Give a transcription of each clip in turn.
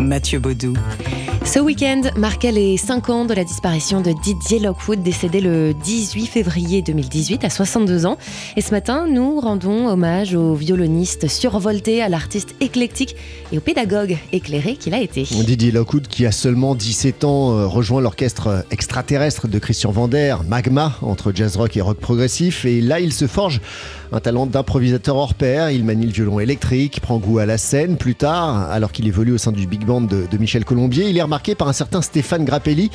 Mathieu Baudou. Ce week-end marquait les 5 ans de la disparition de Didier Lockwood, décédé le 18 février 2018 à 62 ans. Et ce matin, nous rendons hommage au violoniste survolté, à l'artiste éclectique et au pédagogue éclairé qu'il a été. Didier Lockwood, qui a seulement 17 ans, euh, rejoint l'orchestre extraterrestre de Christian Vander, Magma, entre jazz rock et rock progressif. Et là, il se forge un talent d'improvisateur hors pair. Il manie le violon électrique, prend goût à la scène. Plus tard, alors qu'il évolue au sein du big band de, de Michel Colombier, il est remarqué par un certain Stéphane Grappelli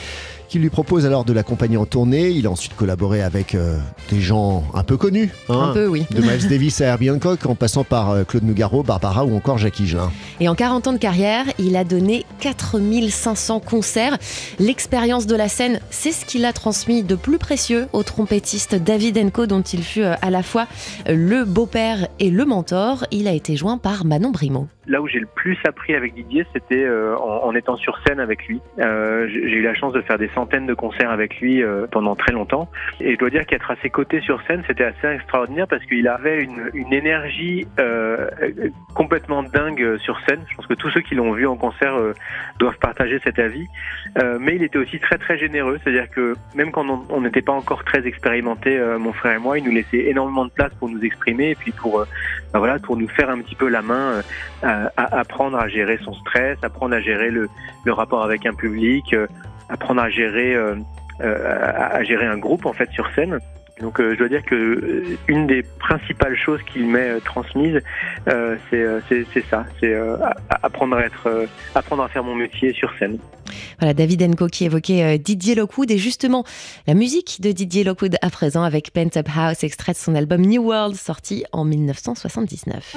qui lui propose alors de l'accompagner en tournée. Il a ensuite collaboré avec euh, des gens un peu connus. Un peu, oui. De Miles Davis à Herbie Hancock, en passant par euh, Claude Nougaro, Barbara ou encore Jacques Higelin. Et en 40 ans de carrière, il a donné 4500 concerts. L'expérience de la scène, c'est ce qu'il a transmis de plus précieux au trompettiste David Enco, dont il fut euh, à la fois le beau-père et le mentor. Il a été joint par Manon Brimo. Là où j'ai le plus appris avec Didier, c'était en, en, étant sur scène avec lui. Euh, j'ai eu la chance de faire des centaines de concerts avec lui euh, pendant très longtemps. Et je dois dire qu'être à ses côtés sur scène, c'était assez extraordinaire parce qu'il avait une, une énergie euh, complètement dingue sur scène. Je pense que tous ceux qui l'ont vu en concert euh, doivent partager cet avis. Euh, mais il était aussi très très généreux, c'est-à-dire que même quand on n'était pas encore très expérimenté, euh, mon frère et moi, il nous laissait énormément de place pour nous exprimer et puis pour ben voilà pour nous faire un petit peu la main, à, à apprendre à gérer son stress, apprendre à gérer le, le rapport avec un public, apprendre à gérer, euh, euh, à gérer un groupe en fait sur scène. Donc euh, je dois dire que euh, une des principales choses qu'il m'est euh, transmise, euh, c'est ça, c'est apprendre à être, apprendre à faire mon métier sur scène. Voilà, David Enco qui évoquait Didier Lockwood et justement la musique de Didier Lockwood à présent avec Pent Up House, extrait de son album New World sorti en 1979.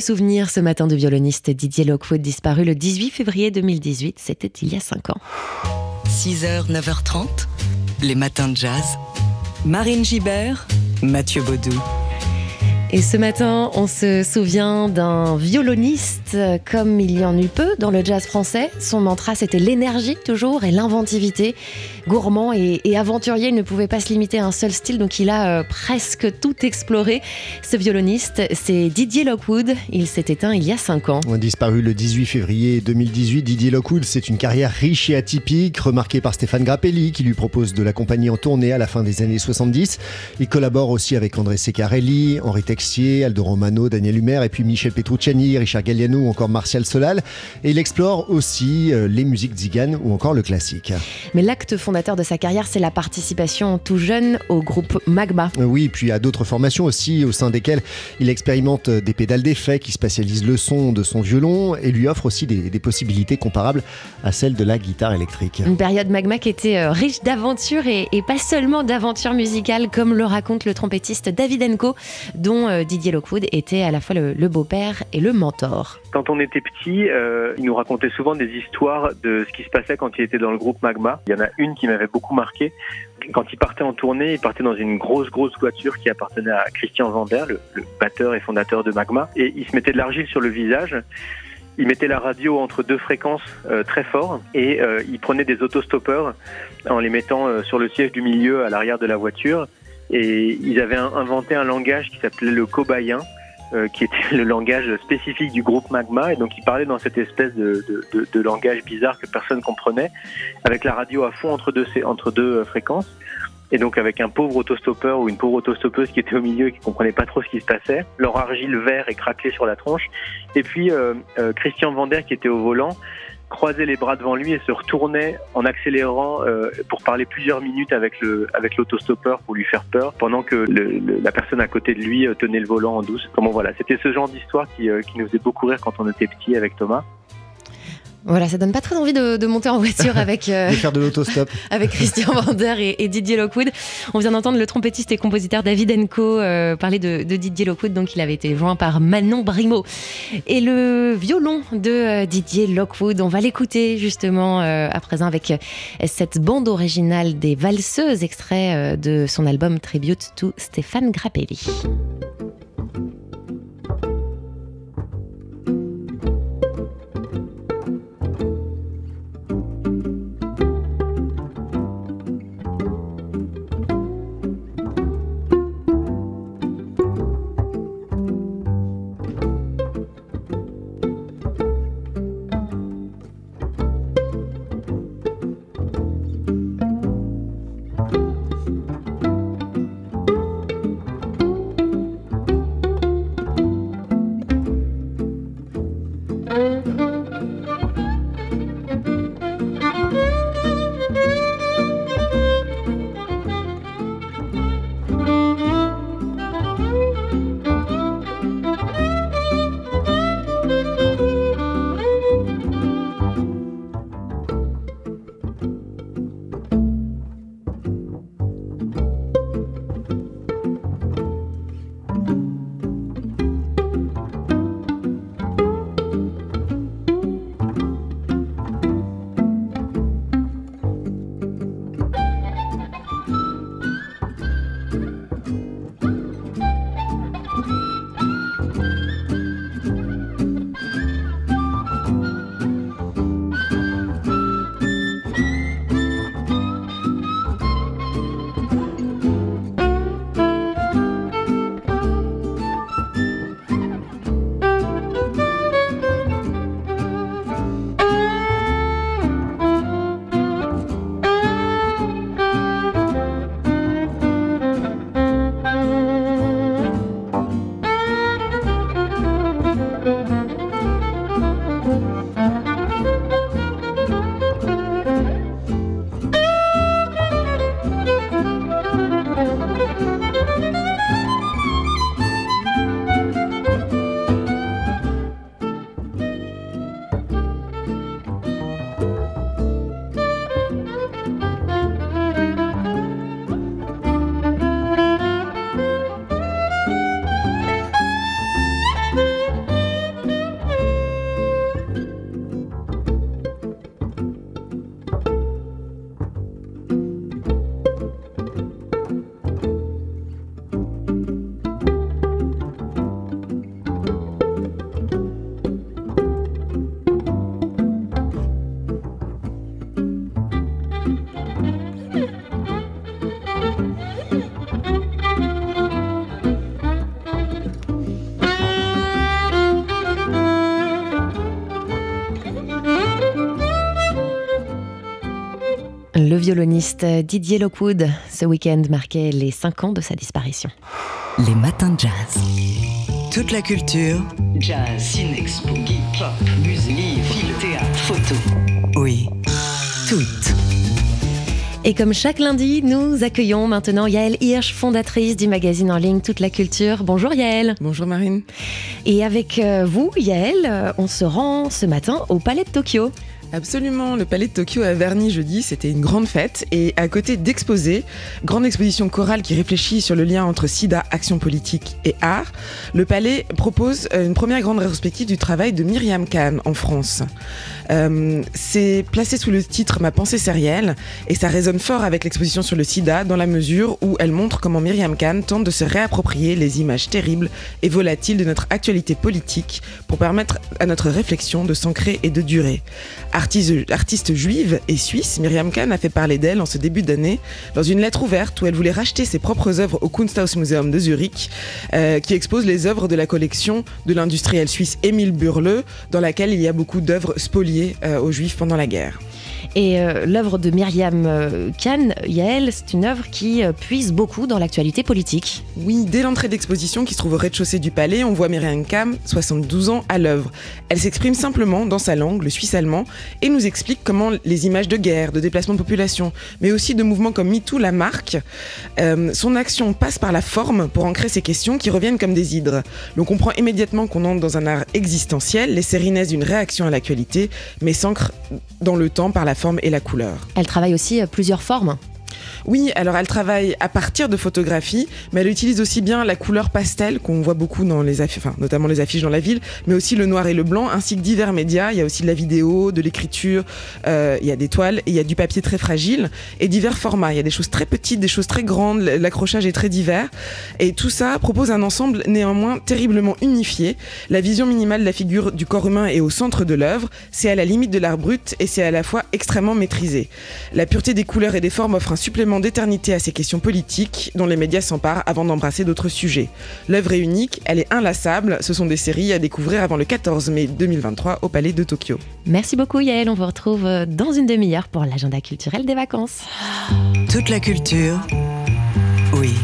Le souvenir ce matin du violoniste Didier Lockwood disparu le 18 février 2018, c'était il y a 5 ans. 6h, 9h30, les matins de jazz. Marine Gibert, Mathieu Baudou. Et ce matin, on se souvient d'un violoniste comme il y en eut peu dans le jazz français. Son mantra, c'était l'énergie toujours et l'inventivité. Gourmand et, aventurier, il ne pouvait pas se limiter à un seul style, donc il a euh, presque tout exploré. Ce violoniste, c'est Didier Lockwood. Il s'est éteint il y a 5 ans. Disparu le 18 février 2018, Didier Lockwood, c'est une carrière riche et atypique, remarquée par Stéphane Grappelli, qui lui propose de l'accompagner en tournée à la fin des années 70. Il collabore aussi avec André Secarelli, Henri Texier, Aldo Romano, Daniel Humer, et puis Michel Petrucciani, Richard Galliano ou encore Martial Solal. Et il explore aussi euh, les musiques ziganes ou encore le classique. Mais l'acte fondateur de sa carrière, c'est la participation tout jeune au groupe Magma. Euh, oui, puis à d'autres formations aussi, au sein desquelles il expérimente des pédales d'effet qui spatialisent le son de son violon et lui offre aussi des, possibilités comparables à celles de la guitare électrique. Une période Magma qui était euh, riche d'aventures et, pas seulement d'aventures musicales, comme le raconte le trompettiste David Enco, dont euh, Didier Lockwood était à la fois le, beau-père et le mentor. Quand on était petit, il nous racontait souvent des histoires de ce qui se passait quand il était dans le groupe Magma. Il y en a une qui m'avait beaucoup marqué. Quand il partait en tournée, il partait dans une grosse, grosse voiture qui appartenait à Christian Vander, le, batteur et fondateur de Magma. Et il se mettait de l'argile sur le visage. Il mettait la radio entre deux fréquences euh, très fort et euh, il prenait des autostoppeurs en les mettant euh, sur le siège du milieu à l'arrière de la voiture. Et ils avaient inventé un langage qui s'appelait le cobayen euh, qui était le langage spécifique du groupe Magma. Et donc, il parlait dans cette espèce de, de, de, langage bizarre que personne comprenait, avec la radio à fond entre deux, entre deux euh, fréquences. Et donc, avec un pauvre autostoppeur ou une pauvre autostoppeuse qui était au milieu et qui comprenait pas trop ce qui se passait, leur argile vert est craquelée sur la tronche. Et puis, euh, Christian Vander qui était au volant, croisait les bras devant lui et se retournait en accélérant euh, pour parler plusieurs minutes avec le avec l'autostoppeur pour lui faire peur pendant que la personne à côté de lui euh, tenait le volant en douce. Comment voilà, c'était ce genre d'histoire qui, euh, qui nous faisait beaucoup rire quand on était petit avec Thomas. Voilà, ça donne pas très envie de, monter en voiture avec euh, faire de l'autostop avec Christian Vander et, Didier Lockwood. On vient d'entendre le trompettiste et compositeur David Enco euh, parler de, Didier Lockwood, donc il avait été joint par Manon Brimo et le violon de euh, Didier Lockwood. On va l'écouter justement à présent avec cette bande originale des valseuses, extrait de son album Tribute to Stéphane Grappelli. Violoniste Didier Lockwood. Ce week-end marquait les 5 ans de sa disparition. Les matins de jazz. Toute la culture. Jazz, ciné, geek, pop, musique, film, théâtre, photo. Oui, toutes. Et comme chaque lundi, nous accueillons maintenant Yaël Hirsch, fondatrice du magazine en ligne Toute la Culture. Bonjour Yaël. Bonjour Marine. Et avec euh, vous, Yaël, euh, on se rend ce matin au Palais de Tokyo. Absolument, le Palais de Tokyo a verni jeudi, c'était une grande fête et à côté d'exposés, grande exposition chorale qui réfléchit sur le lien entre sida, action politique et art, le Palais propose euh, une première grande rétrospective du travail de Myriam Kahn en France. Euh, c'est placé sous le titre Ma pensée sérielle et ça résonne fort avec l'exposition sur le sida dans la mesure où elle montre comment Myriam Kahn tente de se réapproprier les images terribles et volatiles de notre actualité politique pour permettre à notre réflexion de s'ancrer et de durer. Artiste, juive et suisse, Myriam Kahn a fait parler d'elle en ce début d'année dans une lettre ouverte où elle voulait racheter ses propres œuvres au Kunsthaus Museum de Zurich, euh, qui expose les œuvres de la collection de l'industriel suisse Émile Burle, dans laquelle il y a beaucoup d'œuvres spoliées euh, aux juifs pendant la guerre. Et euh, l'œuvre de Myriam euh, Kahn, Yael, c'est une œuvre qui euh, puise beaucoup dans l'actualité politique. Oui, dès l'entrée d'exposition qui se trouve au rez-de-chaussée du palais, on voit Myriam Kahn, 72 ans, à l'œuvre. Elle s'exprime simplement dans sa langue, le suisse-allemand, et nous explique comment les images de guerre, de déplacement de population, mais aussi de mouvements comme MeToo la marquent. Euh, son action passe par la forme pour ancrer ces questions qui reviennent comme des hydres. L'on comprend immédiatement qu'on entre dans un art existentiel, les séries naissent d'une réaction à l'actualité, mais s'ancrent dans le temps par la Elle travaille aussi euh, plusieurs formes. Oui, alors elle travaille à partir de photographies, mais elle utilise aussi bien la couleur pastel qu'on voit beaucoup dans les affiches, notamment les affiches dans la ville, mais aussi le noir et le blanc, ainsi que divers médias. Il y a aussi de la vidéo, de l'écriture, euh, il y a des toiles, et il y a du papier très fragile et divers formats. Il y a des choses très petites, des choses très grandes, l'accrochage est très divers, et tout ça propose un ensemble néanmoins terriblement unifié. La vision minimale de la figure du corps humain est au centre de l'œuvre, c'est à la limite de l'art brut et c'est à la fois extrêmement maîtrisé. La pureté des couleurs et des formes offre un supplément d'éternité à ces questions politiques dont les médias s'emparent avant d'embrasser d'autres sujets. L'œuvre est unique, elle est inlassable, ce sont des séries à découvrir avant le 14 mai 2023 au Palais de Tokyo. Merci beaucoup Yael, on vous retrouve euh, dans une demi-heure pour l'agenda culturel des vacances. Toute la culture. Oui,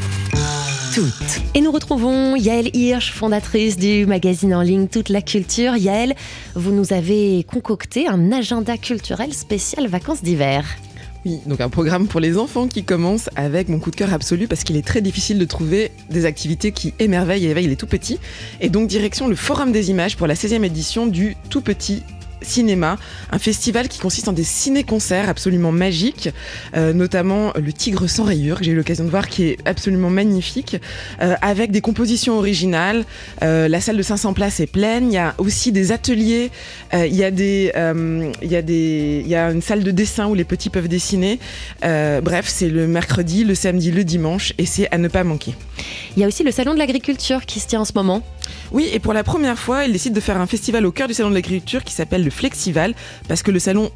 toute. Et nous retrouvons Yael Hirsch, fondatrice du magazine en ligne Toute la culture. Yael, vous nous avez concocté un agenda culturel spécial vacances d'hiver. Donc un programme pour les enfants qui commence avec mon coup de cœur absolu parce qu'il est très difficile de trouver des activités qui émerveillent et éveillent les tout petits. Et donc direction le Forum des images pour la 16e édition du Tout Petit cinéma, un festival qui consiste en des ciné-concerts absolument magiques, euh, notamment le Tigre sans rayures que j'ai eu l'occasion de voir qui est absolument magnifique, euh, avec des compositions originales. Euh, la salle de 500 places est pleine. Il y a aussi des ateliers. il y a des, il y a des, il y a une salle de dessin où les petits peuvent dessiner. Bref, c'est le mercredi, le samedi, le dimanche, et c'est à ne pas manquer. Il y a aussi le salon de l'agriculture qui se tient en ce moment. Oui, et pour la première fois, il décide de faire un festival au cœur du salon de l'agriculture qui s'appelle le Flexival, parce que le salon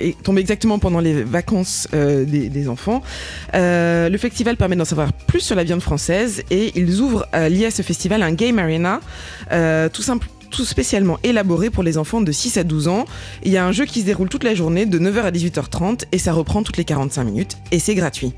est tombé exactement pendant les vacances euh, des, enfants. Euh, le festival permet d'en savoir plus sur la viande française et ils ouvrent euh, lié à ce festival un game arena, tout tout spécialement élaboré pour les enfants de 6 à 12 ans. Il y a un jeu qui se déroule toute la journée de 9h à 18h30 et ça reprend toutes les 45 minutes et c'est gratuit.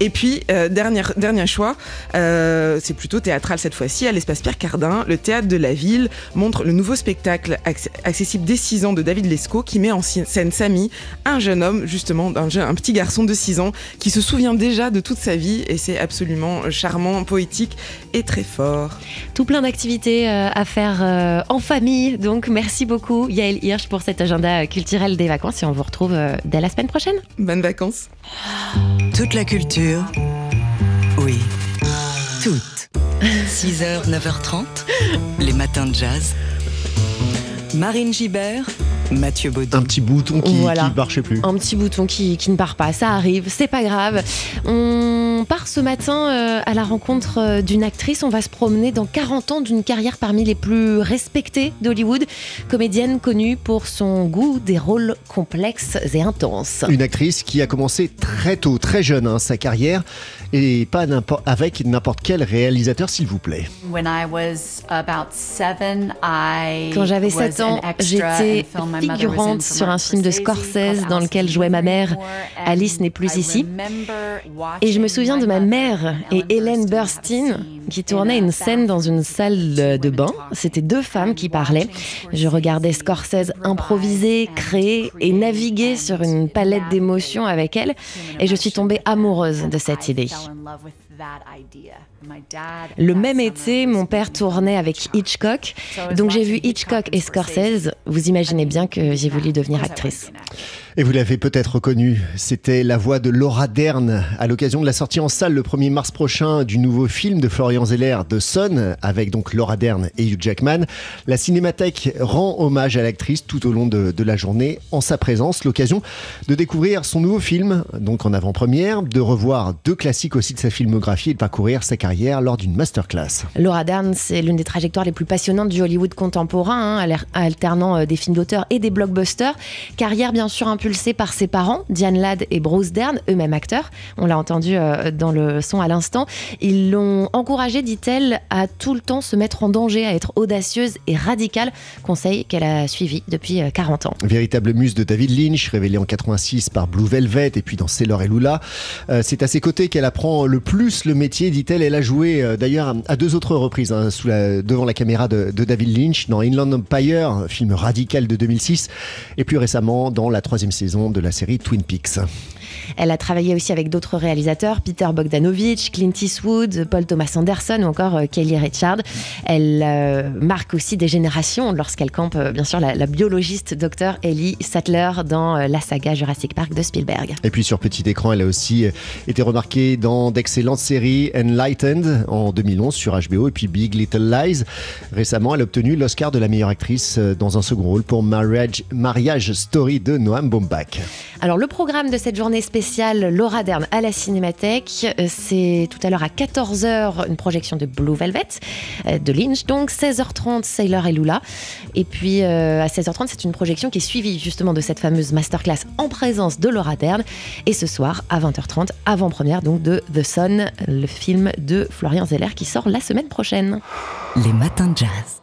Et puis, euh, dernier, dernier choix, euh, c'est plutôt théâtral cette fois-ci, à l'espace Pierre Cardin. Le théâtre de la ville montre le nouveau spectacle acc- accessible dès 6 ans de David Lescaut qui met en scène Samy, un jeune homme, justement, un, jeune- un petit garçon de 6 ans qui se souvient déjà de toute sa vie et c'est absolument charmant, poétique et très fort. Tout plein d'activités euh, à faire euh, en famille. Donc merci beaucoup Yael Hirsch pour cet agenda culturel des vacances et on vous retrouve euh, dès la semaine prochaine. Bonnes vacances. Toute la culture. Oui, toute. 6h, 9h30, les matins de jazz. Marine Gibert, Mathieu Baudou. Un petit bouton qui, Voilà. qui marchait plus. Un petit bouton qui, qui ne part pas, ça arrive, c'est pas grave. On part ce matin euh, à la rencontre euh, d'une actrice. On va se promener dans 40 ans d'une carrière parmi les plus respectées d'Hollywood. Comédienne connue pour son goût des rôles complexes et intenses. Une actrice qui a commencé très tôt, très jeune, hein, sa carrière et pas avec n'importe quel réalisateur, s'il vous plaît. Quand j'avais 7 ans, j'étais figurante sur un film de Scorsese dans lequel jouait ma mère. Alice n'est plus ici. Et je me souviens de ma mère et Hélène Burstyn qui tournaient une scène dans une salle de bain. C'était deux femmes qui parlaient. Je regardais Scorsese improviser, créer et naviguer sur une palette d'émotions avec elle et je suis tombée amoureuse de cette idée. Le même été, mon père tournait avec Hitchcock, donc j'ai vu Hitchcock et Scorsese. Vous imaginez bien que j'ai voulu devenir actrice. Et vous l'avez peut-être reconnu, c'était la voix de Laura Dern à l'occasion de la sortie en salle le 1er mars prochain du nouveau film de Florian Zeller, The Sun, avec donc Laura Dern et Hugh Jackman. La Cinémathèque rend hommage à l'actrice tout au long de, de, la journée en sa présence, l'occasion de découvrir son nouveau film, donc en avant-première, de revoir deux classiques aussi de sa filmographie et de parcourir sa carrière lors d'une masterclass. Laura Dern, c'est l'une des trajectoires les plus passionnantes du Hollywood contemporain, hein, alternant euh, des films d'auteur et des blockbusters. Carrière bien sûr un par ses parents, Diane Ladd et Bruce Dern, eux-mêmes acteurs. On l'a entendu euh, dans le son à l'instant. Ils l'ont encouragée, dit-elle, à tout le temps se mettre en danger, à être audacieuse et radicale. Conseil qu'elle a suivi depuis 40 euh, ans. Véritable muse de David Lynch, révélée en 86 par Blue Velvet et puis dans Sailor et Lula. Euh, c'est à ses côtés qu'elle apprend le plus le métier, dit-elle. Elle a joué d'ailleurs à deux autres reprises hein, sous la, devant la caméra de, de David Lynch dans Inland Empire, film radical de 2006, et plus récemment dans la troisième saison de la série Twin Peaks. Elle a travaillé aussi avec d'autres réalisateurs, Peter Bogdanovich, Clint Eastwood, Paul Thomas Anderson ou encore euh, Kelly Richard. Elle euh, marque aussi des générations lorsqu'elle campe, euh, bien sûr, la, biologiste Dr. Ellie Sattler dans la saga Jurassic Park de Spielberg. Et puis sur petit écran, elle a aussi été remarquée dans d'excellentes séries Enlightened en 2011 sur HBO et puis Big Little Lies. Récemment, elle a obtenu l'Oscar de la meilleure actrice dans un second rôle pour Marriage, Marriage Story de Noam Baumbach. Alors le programme de cette journée spéciale Laura Dern à la Cinémathèque, euh, c'est tout à l'heure à 14h une projection de Blue Velvet euh, de Lynch, donc 16h30 Sailor et Lula. Et puis euh, à 16h30 c'est une projection qui est suivie justement de cette fameuse masterclass en présence de Laura Dern. Et ce soir à 20h30, avant-première donc de The Sun, le film de Florian Zeller qui sort la semaine prochaine. Les matins de jazz.